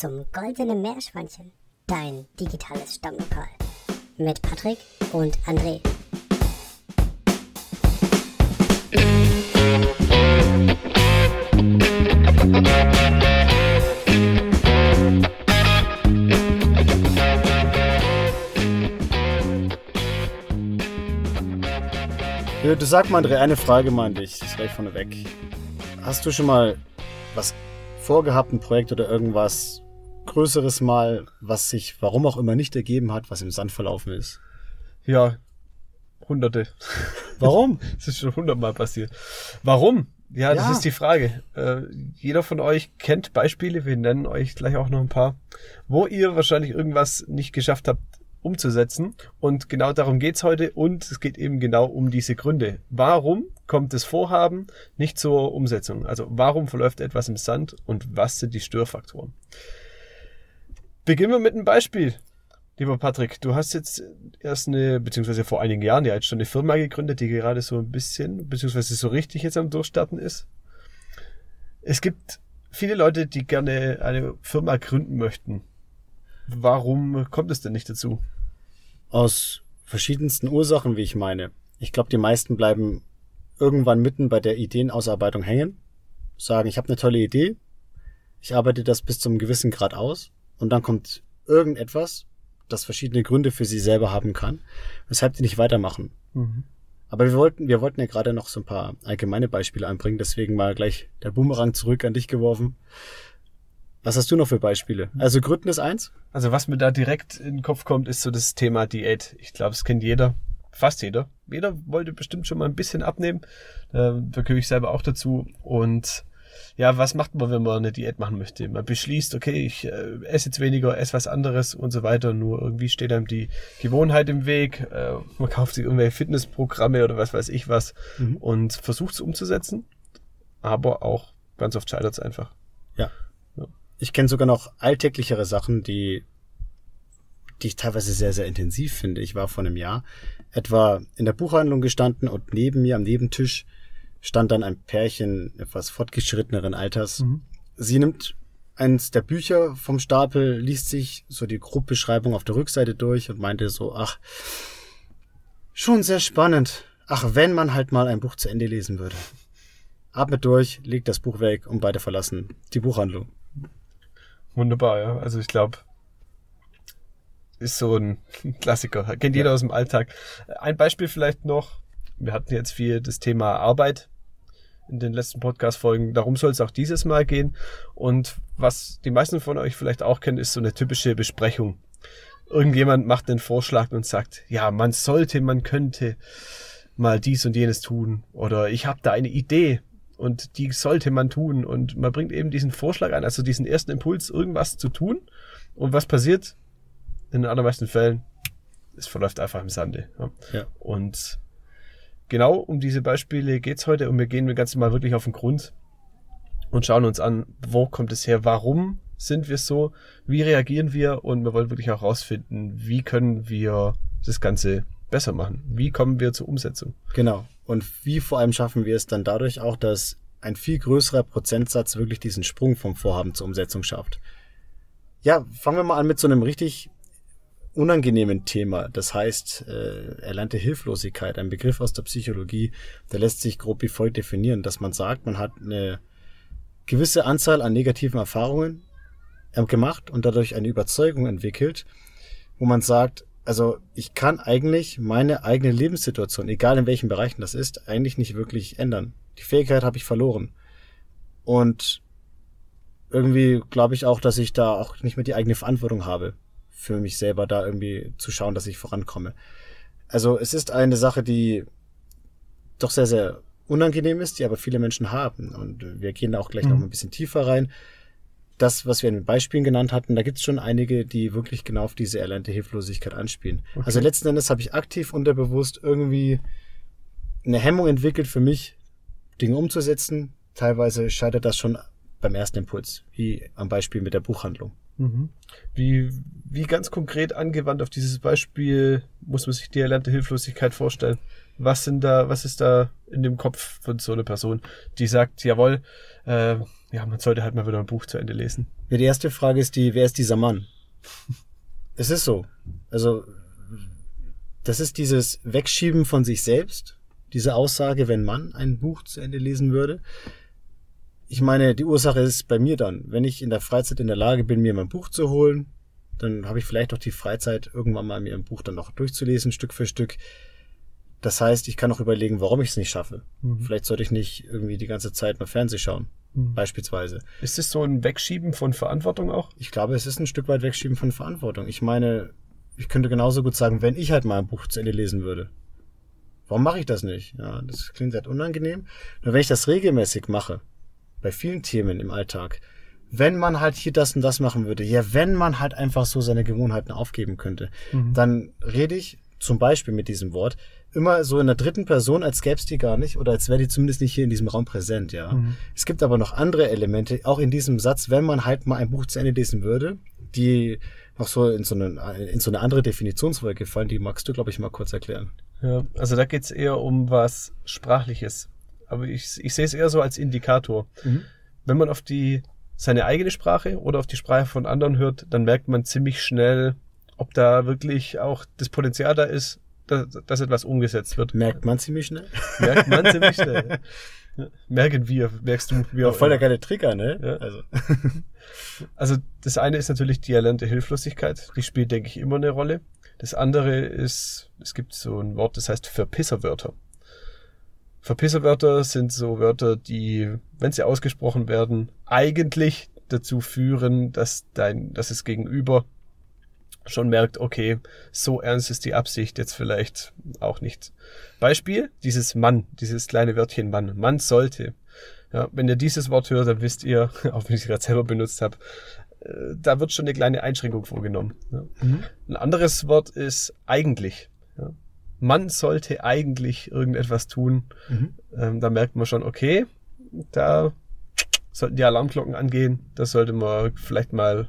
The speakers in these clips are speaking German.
zum Goldenen Meerschweinchen, dein digitales Stammlokal. Mit Patrick und André. Du sag mal, André, eine Frage an dich, das gleich vorneweg. Hast du schon mal was vorgehabt, ein Projekt oder irgendwas Größeres mal, was sich warum auch immer nicht ergeben hat, was im Sand verlaufen ist? Ja, hunderte. Warum? Das ist schon hundertmal passiert. Warum? Ja, das Ja. ist die Frage. Äh, jeder von euch kennt Beispiele, wir nennen euch gleich auch noch ein paar, wo ihr wahrscheinlich irgendwas nicht geschafft habt umzusetzen. Und genau darum geht's heute und es geht eben genau um diese Gründe. Warum kommt das Vorhaben nicht zur Umsetzung? Also warum verläuft etwas im Sand und was sind die Störfaktoren? Beginnen wir mit einem Beispiel. Lieber Patrick, du hast jetzt erst eine, beziehungsweise vor einigen Jahren ja jetzt schon eine Firma gegründet, die gerade so ein bisschen, beziehungsweise so richtig jetzt am Durchstarten ist. Es gibt viele Leute, die gerne eine Firma gründen möchten. Warum kommt es denn nicht dazu? Aus verschiedensten Ursachen, wie ich meine. Ich glaube, die meisten bleiben irgendwann mitten bei der Ideenausarbeitung hängen, sagen, ich habe eine tolle Idee, ich arbeite das bis zum gewissen Grad aus und dann kommt irgendetwas, das verschiedene Gründe für sie selber haben kann, weshalb die nicht weitermachen. Aber wir wollten, wir wollten ja gerade noch so ein paar allgemeine Beispiele anbringen, deswegen mal gleich der Boomerang zurück an dich geworfen. Was hast du noch für Beispiele? Also Gründen ist eins? Also was mir da direkt in den Kopf kommt, ist so das Thema Diät. Ich glaube, es kennt jeder, fast jeder. Jeder wollte bestimmt schon mal ein bisschen abnehmen. Da gehöre ich selber auch dazu. Und ja, was macht man, wenn man eine Diät machen möchte? Man beschließt, okay, ich äh, esse jetzt weniger, esse was anderes und so weiter. Nur irgendwie steht einem die Gewohnheit im Weg. Äh, man kauft sich irgendwelche Fitnessprogramme oder was weiß ich was und versucht es umzusetzen. Aber auch ganz oft scheitert es einfach. Ja. Ich kenne sogar noch alltäglichere Sachen, die, die ich teilweise sehr, sehr intensiv finde. Ich war vor einem Jahr etwa in der Buchhandlung gestanden und neben mir am Nebentisch stand dann ein Pärchen etwas fortgeschritteneren Alters. Sie nimmt eins der Bücher vom Stapel, liest sich so die Grobbeschreibung auf der Rückseite durch und meinte so, ach, schon sehr spannend. Ach, wenn man halt mal ein Buch zu Ende lesen würde. Atmet durch, legt das Buch weg und beide verlassen die Buchhandlung. Wunderbar, ja. Also ich glaube, ist so ein Klassiker. Kennt jeder aus dem Alltag. Ein Beispiel vielleicht noch. Wir hatten jetzt viel das Thema Arbeit in den letzten Podcast-Folgen. Darum soll es auch dieses Mal gehen. Und was die meisten von euch vielleicht auch kennen, ist so eine typische Besprechung. Irgendjemand macht den Vorschlag und sagt, ja, man sollte, man könnte mal dies und jenes tun. Oder ich habe da eine Idee und die sollte man tun. Und man bringt eben diesen Vorschlag ein, also diesen ersten Impuls, irgendwas zu tun. Und was passiert? In den allermeisten Fällen, es verläuft einfach im Sande. Ja. Und genau um diese Beispiele geht's heute und wir gehen das Ganze mal wirklich auf den Grund und schauen uns an, wo kommt es her, warum sind wir so, wie reagieren wir und wir wollen wirklich auch herausfinden, wie können wir das Ganze besser machen, wie kommen wir zur Umsetzung. Genau. Und wie vor allem schaffen wir es dann dadurch auch, dass ein viel größerer Prozentsatz wirklich diesen Sprung vom Vorhaben zur Umsetzung schafft. Ja, fangen wir mal an mit so einem richtig unangenehmen Thema. Das heißt, äh, erlernte Hilflosigkeit, ein Begriff aus der Psychologie, der lässt sich grob wie folgt definieren, dass man sagt, man hat eine gewisse Anzahl an negativen Erfahrungen ähm, gemacht und dadurch eine Überzeugung entwickelt, wo man sagt, also ich kann eigentlich meine eigene Lebenssituation, egal in welchen Bereichen das ist, eigentlich nicht wirklich ändern. Die Fähigkeit habe ich verloren. Und irgendwie glaube ich auch, dass ich da auch nicht mehr die eigene Verantwortung habe, für mich selber da irgendwie zu schauen, dass ich vorankomme. Also es ist eine Sache, die doch sehr, sehr unangenehm ist, die aber viele Menschen haben. Und wir gehen da auch gleich noch mal ein bisschen tiefer rein. Das, was wir in den Beispielen genannt hatten, da gibt es schon einige, die wirklich genau auf diese erlernte Hilflosigkeit anspielen. Also letzten Endes habe ich aktiv unterbewusst irgendwie eine Hemmung entwickelt für mich, Dinge umzusetzen. Teilweise scheitert das schon beim ersten Impuls, wie am Beispiel mit der Buchhandlung. Wie, wie ganz konkret angewandt auf dieses Beispiel muss man sich die erlernte Hilflosigkeit vorstellen? Was sind da, was ist da in dem Kopf von so einer Person, die sagt, jawohl, äh, ja, man sollte halt mal wieder ein Buch zu Ende lesen. Ja, die erste Frage ist die, wer ist dieser Mann? es ist so. Also, das ist dieses Wegschieben von sich selbst, diese Aussage, wenn man ein Buch zu Ende lesen würde. Ich meine, die Ursache ist bei mir dann, wenn ich in der Freizeit in der Lage bin, mir mein Buch zu holen, dann habe ich vielleicht auch die Freizeit, irgendwann mal mir ein Buch dann noch durchzulesen, Stück für Stück. Das heißt, ich kann auch überlegen, warum ich es nicht schaffe. Mhm. Vielleicht sollte ich nicht irgendwie die ganze Zeit nur Fernseh schauen, mhm. beispielsweise. Ist es so ein Wegschieben von Verantwortung auch? Ich glaube, es ist ein Stück weit Wegschieben von Verantwortung. Ich meine, ich könnte genauso gut sagen, wenn ich halt mal ein Buch zu Ende lesen würde. Warum mache ich das nicht? Ja, das klingt halt unangenehm. Nur wenn ich das regelmäßig mache, bei vielen Themen im Alltag, wenn man halt hier das und das machen würde, ja, wenn man halt einfach so seine Gewohnheiten aufgeben könnte, mhm. dann rede ich zum Beispiel mit diesem Wort immer so in der dritten Person, als gäbe es die gar nicht oder als wäre die zumindest nicht hier in diesem Raum präsent, ja. Mhm. Es gibt aber noch andere Elemente, auch in diesem Satz, wenn man halt mal ein Buch zu Ende lesen würde, die noch so in so eine, in so eine andere Definitionsfolge fallen, die magst du, glaube ich, mal kurz erklären. Ja, also da geht's eher um was Sprachliches. Aber ich, ich sehe es eher so als Indikator. Mhm. Wenn man auf die seine eigene Sprache oder auf die Sprache von anderen hört, dann merkt man ziemlich schnell, ob da wirklich auch das Potenzial da ist, dass, dass etwas umgesetzt wird. Merkt man ziemlich schnell? Merkt man ziemlich schnell. Merken wir, merkst du, wir. Voll der geile Trigger, ne? Ja. Also. also das eine ist natürlich die erlernte Hilflosigkeit. Die spielt, denke ich, immer eine Rolle. Das andere ist, es gibt so ein Wort, das heißt Verpisserwörter. Verpisserwörter sind so Wörter, die, wenn sie ausgesprochen werden, eigentlich dazu führen, dass dein, dass es Gegenüber schon merkt, okay, so ernst ist die Absicht jetzt vielleicht auch nicht. Beispiel, dieses Mann, dieses kleine Wörtchen Mann. Mann sollte. Ja, wenn ihr dieses Wort hört, dann wisst ihr, auch wenn ich es gerade selber benutzt habe, äh, da wird schon eine kleine Einschränkung vorgenommen. Ja. Mhm. Ein anderes Wort ist eigentlich. Ja man sollte eigentlich irgendetwas tun. Mhm. Ähm, da merkt man schon, okay, da sollten die Alarmglocken angehen. Da sollte man vielleicht mal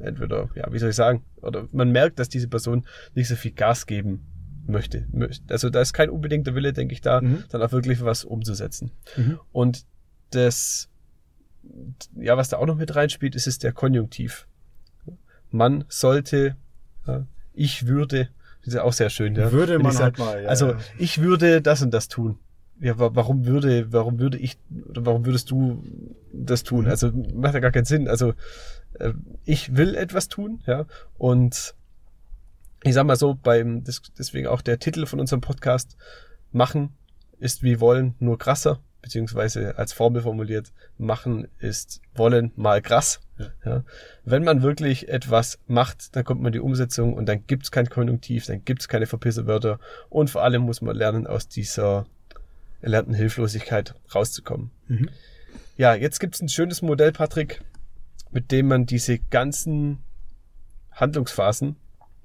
entweder, ja, wie soll ich sagen, oder man merkt, dass diese Person nicht so viel Gas geben möchte. Also da ist kein unbedingter Wille, denke ich, da, mhm. dann auch wirklich was umzusetzen. Mhm. Und das, ja, was da auch noch mit reinspielt, ist es der Konjunktiv. Man sollte, ich würde, das ist auch sehr schön, ja. Würde man halt mal, ja. Also, ich würde das und das tun. Ja, warum würde, warum würde ich, oder warum würdest du das tun? Mhm. Also, macht ja gar keinen Sinn. Also, äh, ich will etwas tun, ja, und ich sag mal so, beim, deswegen auch der Titel von unserem Podcast, machen ist wie wollen, nur krasser beziehungsweise als Formel formuliert, machen ist wollen mal krass. Ja. Wenn man wirklich etwas macht, dann kommt man die Umsetzung und dann gibt's kein Konjunktiv, dann gibt's keine Verpisserwörter und vor allem muss man lernen, aus dieser erlernten Hilflosigkeit rauszukommen. Mhm. Ja, jetzt gibt's ein schönes Modell, Patrick, mit dem man diese ganzen Handlungsphasen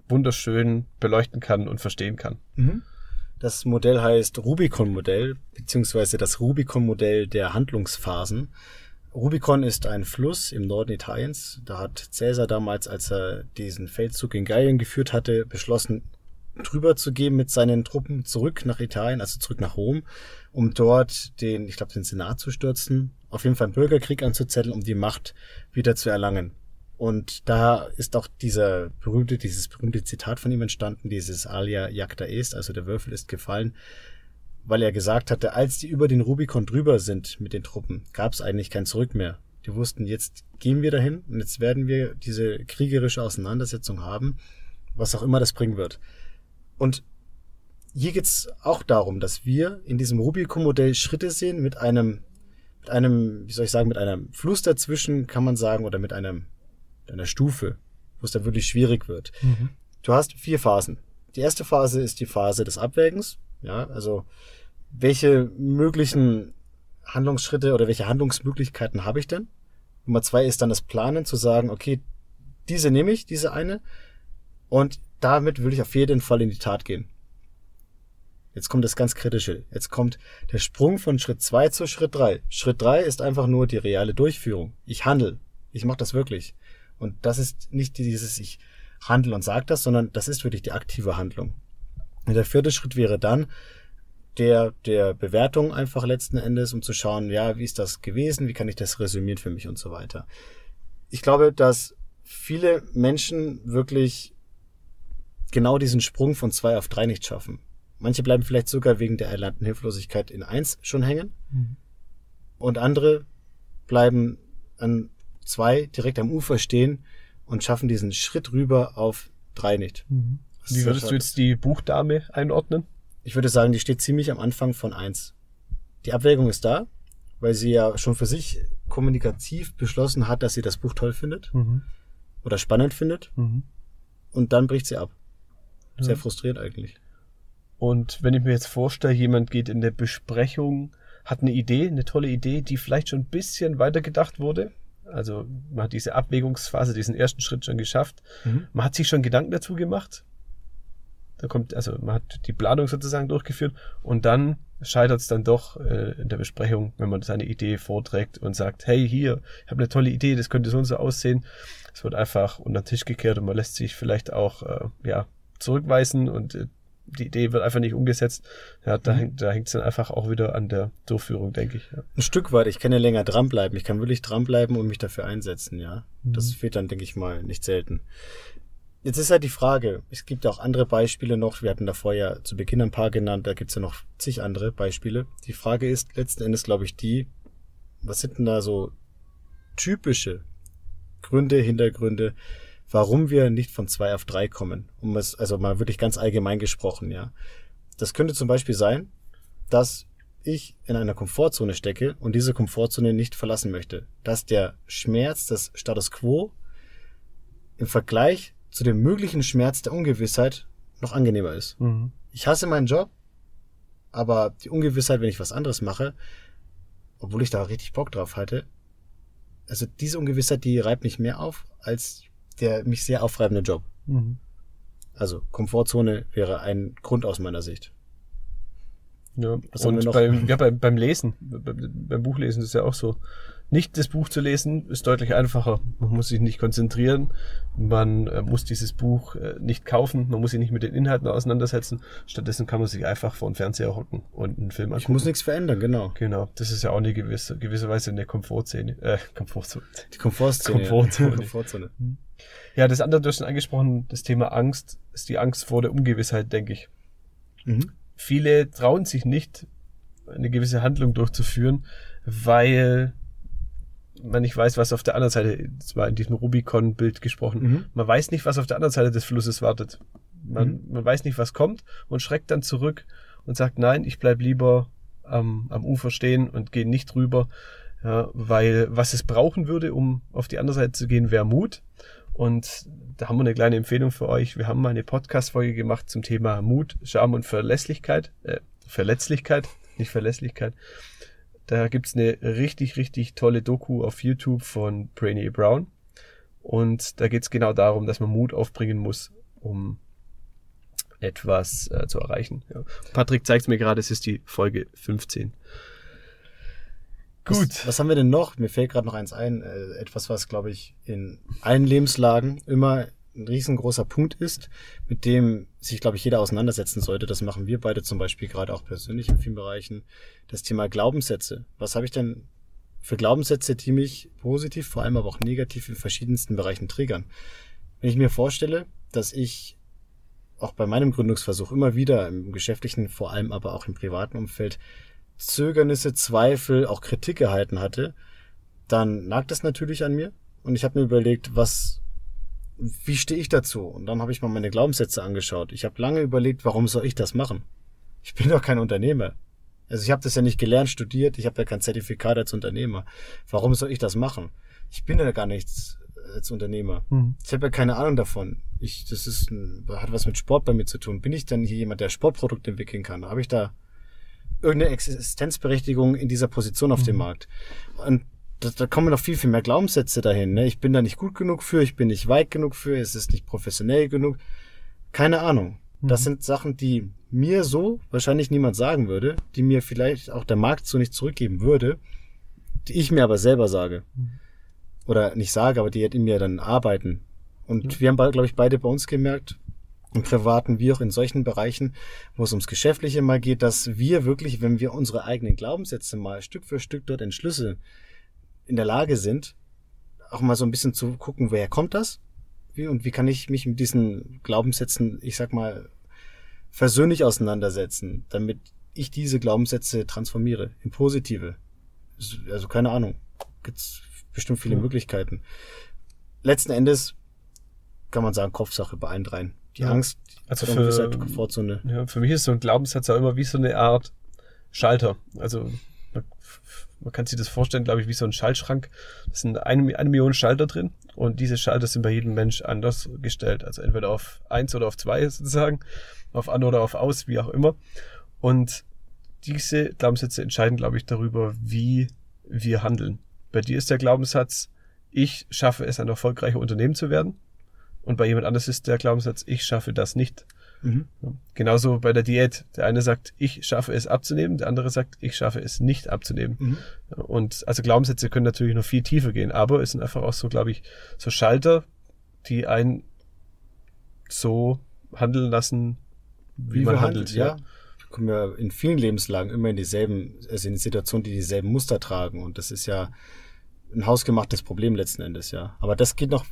wunderschön beleuchten kann und verstehen kann. Mhm. Das Modell heißt Rubicon-Modell, beziehungsweise das Rubicon-Modell der Handlungsphasen. Rubicon ist ein Fluss im Norden Italiens. Da hat Caesar damals, als er diesen Feldzug in Gallien geführt hatte, beschlossen, drüber zu gehen mit seinen Truppen zurück nach Italien, also zurück nach Rom, um dort den, ich glaube, den Senat zu stürzen, auf jeden Fall einen Bürgerkrieg anzuzetteln, um die Macht wieder zu erlangen. Und da ist auch dieser berühmte, dieses berühmte Zitat von ihm entstanden, dieses Alia jacta est, also der Würfel ist gefallen, weil er gesagt hatte, als die über den Rubikon drüber sind mit den Truppen, gab es eigentlich kein Zurück mehr. Die wussten, jetzt gehen wir dahin und jetzt werden wir diese kriegerische Auseinandersetzung haben, was auch immer das bringen wird. Und hier geht's auch darum, dass wir in diesem Rubicon-Modell Schritte sehen mit einem, mit einem, wie soll ich sagen, mit einem Fluss dazwischen, kann man sagen, oder mit einem deiner Stufe, wo es dann wirklich schwierig wird. Mhm. Du hast vier Phasen. Die erste Phase ist die Phase des Abwägens. Ja, also welche möglichen Handlungsschritte oder welche Handlungsmöglichkeiten habe ich denn? Nummer zwei ist dann das Planen, zu sagen, okay, diese nehme ich, diese eine, und damit will ich auf jeden Fall in die Tat gehen. Jetzt kommt das ganz Kritische. Jetzt kommt der Sprung von Schritt zwei zu Schritt drei. Schritt drei ist einfach nur die reale Durchführung. Ich handle. Ich mache das wirklich. Und das ist nicht dieses, ich handle und sage das, sondern das ist wirklich die aktive Handlung. Und der vierte Schritt wäre dann, der, der Bewertung einfach letzten Endes, um zu schauen, ja, wie ist das gewesen, wie kann ich das resümieren für mich und so weiter. Ich glaube, dass viele Menschen wirklich genau diesen Sprung von zwei auf drei nicht schaffen. Manche bleiben vielleicht sogar wegen der erlernten Hilflosigkeit in eins schon hängen. Mhm. Und andere bleiben an zwei direkt am Ufer stehen und schaffen diesen Schritt rüber auf drei nicht. Mhm. Wie würdest du jetzt die Buchdame einordnen? Ich würde sagen, die steht ziemlich am Anfang von eins. Die Abwägung ist da, weil sie ja schon für sich kommunikativ beschlossen hat, dass sie das Buch toll findet mhm. oder spannend findet. Mhm. Und dann bricht sie ab. Sehr ja. frustriert eigentlich. Und wenn ich mir jetzt vorstelle, jemand geht in der Besprechung, hat eine Idee, eine tolle Idee, die vielleicht schon ein bisschen weitergedacht wurde. Also man hat diese Abwägungsphase, diesen ersten Schritt schon geschafft. Mhm. Man hat sich schon Gedanken dazu gemacht. Da kommt, also man hat die Planung sozusagen durchgeführt und dann scheitert es dann doch äh, in der Besprechung, wenn man seine Idee vorträgt und sagt, hey, hier, ich habe eine tolle Idee, das könnte so und so aussehen. Es wird einfach unter den Tisch gekehrt und man lässt sich vielleicht auch äh, ja, zurückweisen und äh, die Idee wird einfach nicht umgesetzt. Ja, da, mhm. hängt, da hängt es dann einfach auch wieder an der Durchführung, denke ich. Ja. Ein Stück weit. Ich kann ja länger dranbleiben. Ich kann wirklich dranbleiben und mich dafür einsetzen, ja. Mhm. Das fehlt dann, denke ich mal, nicht selten. Jetzt ist halt die Frage, es gibt auch andere Beispiele noch, wir hatten davor ja zu Beginn ein paar genannt, da gibt's ja noch zig andere Beispiele. Die Frage ist letzten Endes, glaube ich, die, was sind denn da so typische Gründe, Hintergründe, warum wir nicht von zwei auf drei kommen? Um es, also mal wirklich ganz allgemein gesprochen, ja. Das könnte zum Beispiel sein, dass ich in einer Komfortzone stecke und diese Komfortzone nicht verlassen möchte. Dass der Schmerz des Status quo im Vergleich zu dem möglichen Schmerz der Ungewissheit noch angenehmer ist. Mhm. Ich hasse meinen Job, aber die Ungewissheit, wenn ich was anderes mache, obwohl ich da richtig Bock drauf hatte, also diese Ungewissheit, die reibt mich mehr auf als der mich sehr aufreibende Job. Mhm. Also Komfortzone wäre ein Grund aus meiner Sicht. Ja, Was und beim, ja, beim, beim Lesen, beim, beim Buchlesen ist es ja auch so nicht das Buch zu lesen, ist deutlich einfacher. Man muss sich nicht konzentrieren, man äh, muss dieses Buch äh, nicht kaufen, man muss sich nicht mit den Inhalten auseinandersetzen. Stattdessen kann man sich einfach vor den Fernseher hocken und einen Film angucken. Ich muss nichts verändern, genau. Genau, das ist ja auch eine gewisse, gewisse Weise eine Komfortzone. Äh, Komfortzone. Die Komfortzone. Komfortzone. Komfortzone. Ja, das andere, du hast schon angesprochen, das Thema Angst, ist die Angst vor der Ungewissheit, denke ich. Mhm. Viele trauen sich nicht, eine gewisse Handlung durchzuführen, weil man nicht weiß, was auf der anderen Seite, das war in diesem Rubicon-Bild gesprochen, mhm. man weiß nicht, was auf der anderen Seite des Flusses wartet. Man, mhm. man weiß nicht, was kommt und schreckt dann zurück und sagt, nein, ich bleib lieber am, am Ufer stehen und gehe nicht rüber, ja, weil was es brauchen würde, um auf die andere Seite zu gehen, wäre Mut. Und da haben wir eine kleine Empfehlung für euch. Wir haben mal eine Podcast-Folge gemacht zum Thema Mut, Scham und Verlässlichkeit, äh, Verletzlichkeit, nicht Verlässlichkeit. Da gibt's eine richtig, richtig tolle Doku auf YouTube von Brainy Brown. Und da geht's genau darum, dass man Mut aufbringen muss, um etwas äh, zu erreichen. Ja. Patrick zeigt mir gerade, es ist die Folge 15. Gut. Was, was haben wir denn noch? Mir fällt gerade noch eins ein. Äh, etwas, was, glaube ich, in allen Lebenslagen immer ein riesengroßer Punkt ist, mit dem sich, glaube ich, jeder auseinandersetzen sollte. Das machen wir beide zum Beispiel gerade auch persönlich in vielen Bereichen. Das Thema Glaubenssätze. Was habe ich denn für Glaubenssätze, die mich positiv, vor allem aber auch negativ in verschiedensten Bereichen triggern? Wenn ich mir vorstelle, dass ich auch bei meinem Gründungsversuch immer wieder im geschäftlichen, vor allem aber auch im privaten Umfeld Zögernisse, Zweifel, auch Kritik erhalten hatte, dann nagt das natürlich an mir. Und ich habe mir überlegt, was wie stehe ich dazu? Und dann habe ich mal meine Glaubenssätze angeschaut. Ich habe lange überlegt, warum soll ich das machen? Ich bin doch kein Unternehmer. Also ich habe das ja nicht gelernt, studiert, ich habe ja kein Zertifikat als Unternehmer. Warum soll ich das machen? Ich bin ja gar nichts als Unternehmer. Mhm. Ich habe ja keine Ahnung davon. Ich, das ist, hat was mit Sport bei mir zu tun. Bin ich denn hier jemand, der Sportprodukte entwickeln kann? Habe ich da irgendeine Existenzberechtigung in dieser Position auf mhm. dem Markt? Und da, da kommen noch viel, viel mehr Glaubenssätze dahin. Ne? Ich bin da nicht gut genug für, ich bin nicht weit genug für, es ist nicht professionell genug. Keine Ahnung. Mhm. Das sind Sachen, die mir so wahrscheinlich niemand sagen würde, die mir vielleicht auch der Markt so nicht zurückgeben würde, die ich mir aber selber sage. Mhm. Oder nicht sage, aber die halt in mir dann arbeiten. Und mhm. wir haben, glaube ich, beide bei uns gemerkt, im privaten wie auch in solchen Bereichen, wo es ums Geschäftliche mal geht, dass wir wirklich, wenn wir unsere eigenen Glaubenssätze mal Stück für Stück dort entschlüsseln, in der Lage sind, auch mal so ein bisschen zu gucken, woher kommt das? Wie und wie kann ich mich mit diesen Glaubenssätzen, ich sag mal, versöhnlich auseinandersetzen, damit ich diese Glaubenssätze transformiere in positive. Also keine Ahnung. Gibt's bestimmt viele ja. Möglichkeiten. Letzten Endes kann man sagen, Kopfsache bei allen dreien. Die ja. Angst, also für, Komfortzone. Ja, für mich ist so ein Glaubenssatz auch immer wie so eine Art Schalter. Also man, man kann sich das vorstellen, glaube ich, wie so ein Schaltschrank. Da sind eine, eine Million Schalter drin und diese Schalter sind bei jedem Mensch anders gestellt. Also entweder auf eins oder auf zwei sozusagen, auf an oder auf aus, wie auch immer. Und diese Glaubenssätze entscheiden, glaube ich, darüber, wie wir handeln. Bei dir ist der Glaubenssatz, ich schaffe es, ein erfolgreicher Unternehmen zu werden. Und bei jemand anders ist der Glaubenssatz, ich schaffe das nicht. Mhm. Genauso bei der Diät. Der eine sagt, ich schaffe es abzunehmen, der andere sagt, ich schaffe es nicht abzunehmen. Mhm. Und also Glaubenssätze können natürlich noch viel tiefer gehen, aber es sind einfach auch so, glaube ich, so Schalter, die einen so handeln lassen, wie, wie man handelt. Ja. ja. Wir kommen ja in vielen Lebenslagen immer in dieselben, also in Situationen, die dieselben Muster tragen. Und das ist ja ein hausgemachtes Problem letzten Endes, ja. Aber das geht noch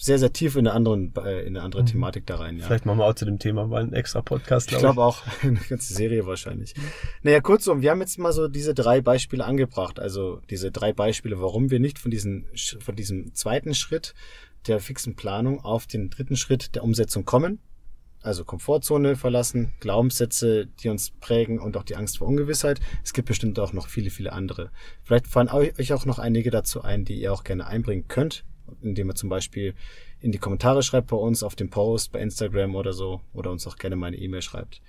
sehr, sehr tief in eine, anderen, äh, in eine andere mhm. Thematik da rein. Ja. Vielleicht machen wir auch zu dem Thema mal einen extra Podcast. Glaub ich glaube auch, eine ganze Serie wahrscheinlich. Naja, kurzum, wir haben jetzt mal so diese drei Beispiele angebracht. Also diese drei Beispiele, warum wir nicht von, diesen, von diesem zweiten Schritt der fixen Planung auf den dritten Schritt der Umsetzung kommen. Also Komfortzone verlassen, Glaubenssätze, die uns prägen und auch die Angst vor Ungewissheit. Es gibt bestimmt auch noch viele, viele andere. Vielleicht fallen euch auch noch einige dazu ein, die ihr auch gerne einbringen könnt indem ihr zum Beispiel in die Kommentare schreibt bei uns auf dem Post, bei Instagram oder so, oder uns auch gerne mal eine E-Mail schreibt.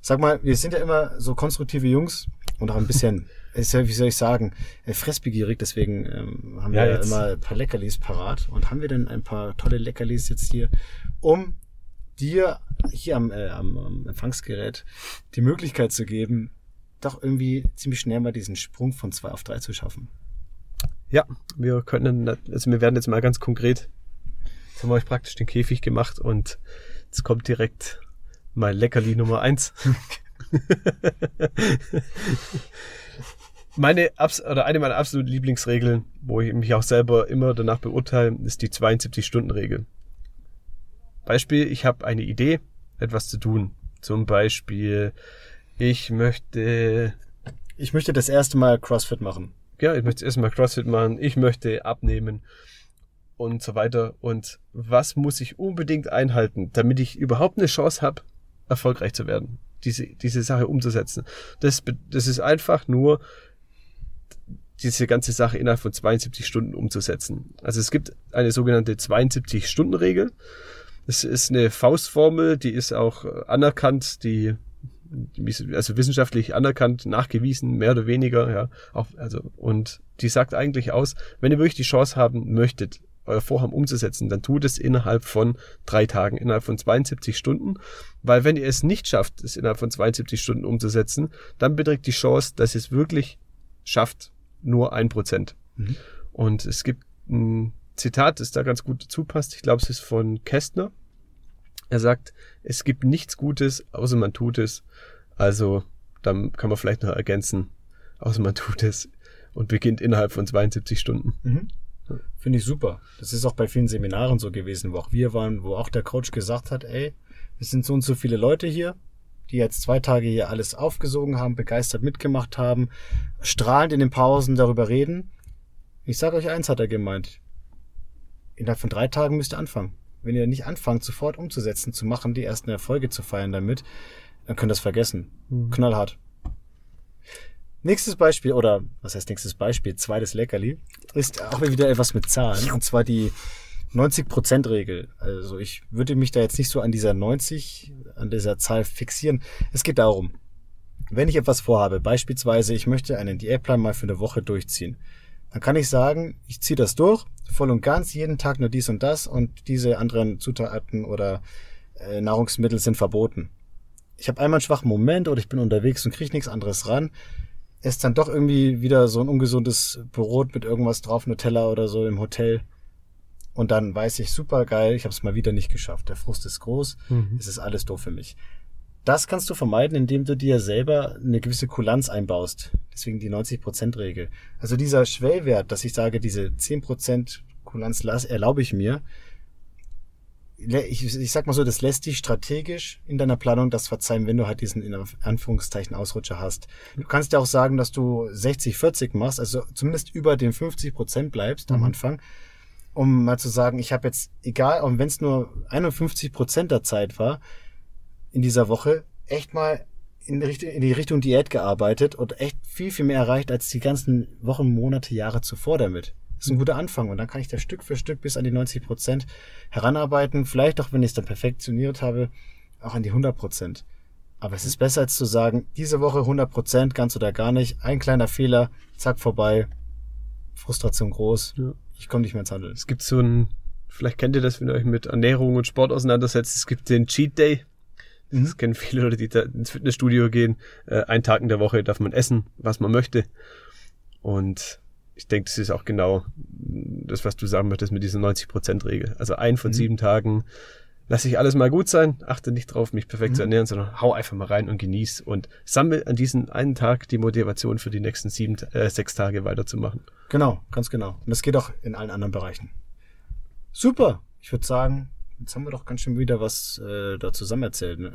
Sag mal, wir sind ja immer so konstruktive Jungs und auch ein bisschen, wie soll ich sagen, äh, fressbegierig, deswegen ähm, haben ja, wir jetzt. immer ein paar Leckerlis parat. Und haben wir denn ein paar tolle Leckerlis jetzt hier, um dir hier am, äh, am, am Empfangsgerät die Möglichkeit zu geben, doch irgendwie ziemlich schnell mal diesen Sprung von zwei auf drei zu schaffen. Ja, wir können, also wir werden jetzt mal ganz konkret. Jetzt haben wir euch praktisch den Käfig gemacht und jetzt kommt direkt mein Leckerli Nummer eins. meine oder eine meiner absoluten Lieblingsregeln, wo ich mich auch selber immer danach beurteile, ist die 72-Stunden-Regel. Beispiel, ich habe eine Idee, etwas zu tun. Zum Beispiel, ich möchte. Ich möchte das erste Mal CrossFit machen ja, ich möchte erstmal CrossFit machen, ich möchte abnehmen und so weiter. Und was muss ich unbedingt einhalten, damit ich überhaupt eine Chance habe, erfolgreich zu werden, diese, diese Sache umzusetzen? Das, das ist einfach nur diese ganze Sache innerhalb von 72 Stunden umzusetzen. Also es gibt eine sogenannte 72-Stunden-Regel. Das ist eine Faustformel, die ist auch anerkannt, die also wissenschaftlich anerkannt, nachgewiesen, mehr oder weniger, ja, auch, also, und die sagt eigentlich aus, wenn ihr wirklich die Chance haben möchtet, euer Vorhaben umzusetzen, dann tut es innerhalb von drei Tagen, innerhalb von 72 Stunden, weil wenn ihr es nicht schafft, es innerhalb von 72 Stunden umzusetzen, dann beträgt die Chance, dass ihr es wirklich schafft, nur ein Prozent. Mhm. Und es gibt ein Zitat, das da ganz gut dazu passt. Ich glaube, es ist von Kästner. Er sagt, es gibt nichts Gutes, außer man tut es. Also, dann kann man vielleicht noch ergänzen, außer man tut es und beginnt innerhalb von 72 Stunden. Mhm. Finde ich super. Das ist auch bei vielen Seminaren so gewesen, wo auch wir waren, wo auch der Coach gesagt hat, ey, es sind so und so viele Leute hier, die jetzt zwei Tage hier alles aufgesogen haben, begeistert mitgemacht haben, strahlend in den Pausen darüber reden. Ich sage euch eins, hat er gemeint. Innerhalb von drei Tagen müsst ihr anfangen. Wenn ihr nicht anfangt, sofort umzusetzen, zu machen, die ersten Erfolge zu feiern damit, dann könnt ihr das vergessen. Mhm. Knallhart. Nächstes Beispiel, oder was heißt nächstes Beispiel? Zweites Leckerli, ist auch wieder etwas mit Zahlen, und zwar die 90%-Regel. Also ich würde mich da jetzt nicht so an dieser 90, an dieser Zahl fixieren. Es geht darum, wenn ich etwas vorhabe, beispielsweise ich möchte einen Diätplan mal für eine Woche durchziehen, dann kann ich sagen, ich ziehe das durch, voll und ganz, jeden Tag nur dies und das und diese anderen Zutaten oder äh, Nahrungsmittel sind verboten. Ich habe einmal einen schwachen Moment oder ich bin unterwegs und kriege nichts anderes ran. Ist dann doch irgendwie wieder so ein ungesundes Brot mit irgendwas drauf, Nutella oder so im Hotel. und dann weiß ich, super geil, ich habe es mal wieder nicht geschafft. Der Frust ist groß, Mhm. es ist alles doof für mich. Das kannst du vermeiden, indem du dir selber eine gewisse Kulanz einbaust. Deswegen die 90%-Regel. Also dieser Schwellwert, dass ich sage, diese 10% Kulanz erlaube ich mir. Ich, ich sag mal so, das lässt dich strategisch in deiner Planung das verzeihen, wenn du halt diesen in Anführungszeichen Ausrutscher hast. Du kannst ja auch sagen, dass du 60-40 machst, also zumindest über den 50% bleibst am Mhm. Anfang um mal zu sagen, ich habe jetzt, egal, und wenn es nur 51 Prozent der Zeit war, in dieser Woche, echt mal in die, Richtung, in die Richtung Diät gearbeitet und echt viel, viel mehr erreicht als die ganzen Wochen, Monate, Jahre zuvor damit. Das ist ein guter Anfang und dann kann ich da Stück für Stück bis an die 90 Prozent heranarbeiten. Vielleicht auch, wenn ich es dann perfektioniert habe, auch an die 100 Prozent. Aber es ist besser als zu sagen, diese Woche 100 Prozent, ganz oder gar nicht. Ein kleiner Fehler, zack, vorbei. Frustration groß. Ja. Ich komme nicht mehr ins Handeln. Es gibt so ein, vielleicht kennt ihr das, wenn ihr euch mit Ernährung und Sport auseinandersetzt. Es gibt den Cheat Day. Das Mhm. kennen viele Leute, die da ins Fitnessstudio gehen. Äh, einen Tag in der Woche darf man essen, was man möchte. Und ich denke, das ist auch genau das, was du sagen möchtest mit dieser 90%-Regel. Also ein von Mhm. sieben Tagen lasse ich alles mal gut sein, achte nicht drauf, mich perfekt zu Mhm. ernähren, sondern hau einfach mal rein und genieß und sammel an diesem einen Tag die Motivation für die nächsten sieben, äh, sechs Tage weiterzumachen. Genau, ganz genau. Und das geht auch in allen anderen Bereichen. Super. Ich würde sagen, Jetzt haben wir doch ganz schön wieder was äh, da zusammen erzählt. Ne?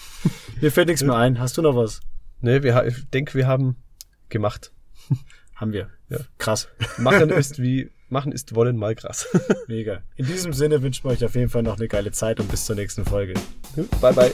Mir fällt nichts mehr ein. Hast du noch was? Nee, wir, ich denke, wir haben gemacht. haben wir. Ja. Krass. Machen ist wie machen ist wollen mal krass. Mega. In diesem Sinne wünschen wir euch auf jeden Fall noch eine geile Zeit und bis zur nächsten Folge. Bye bye.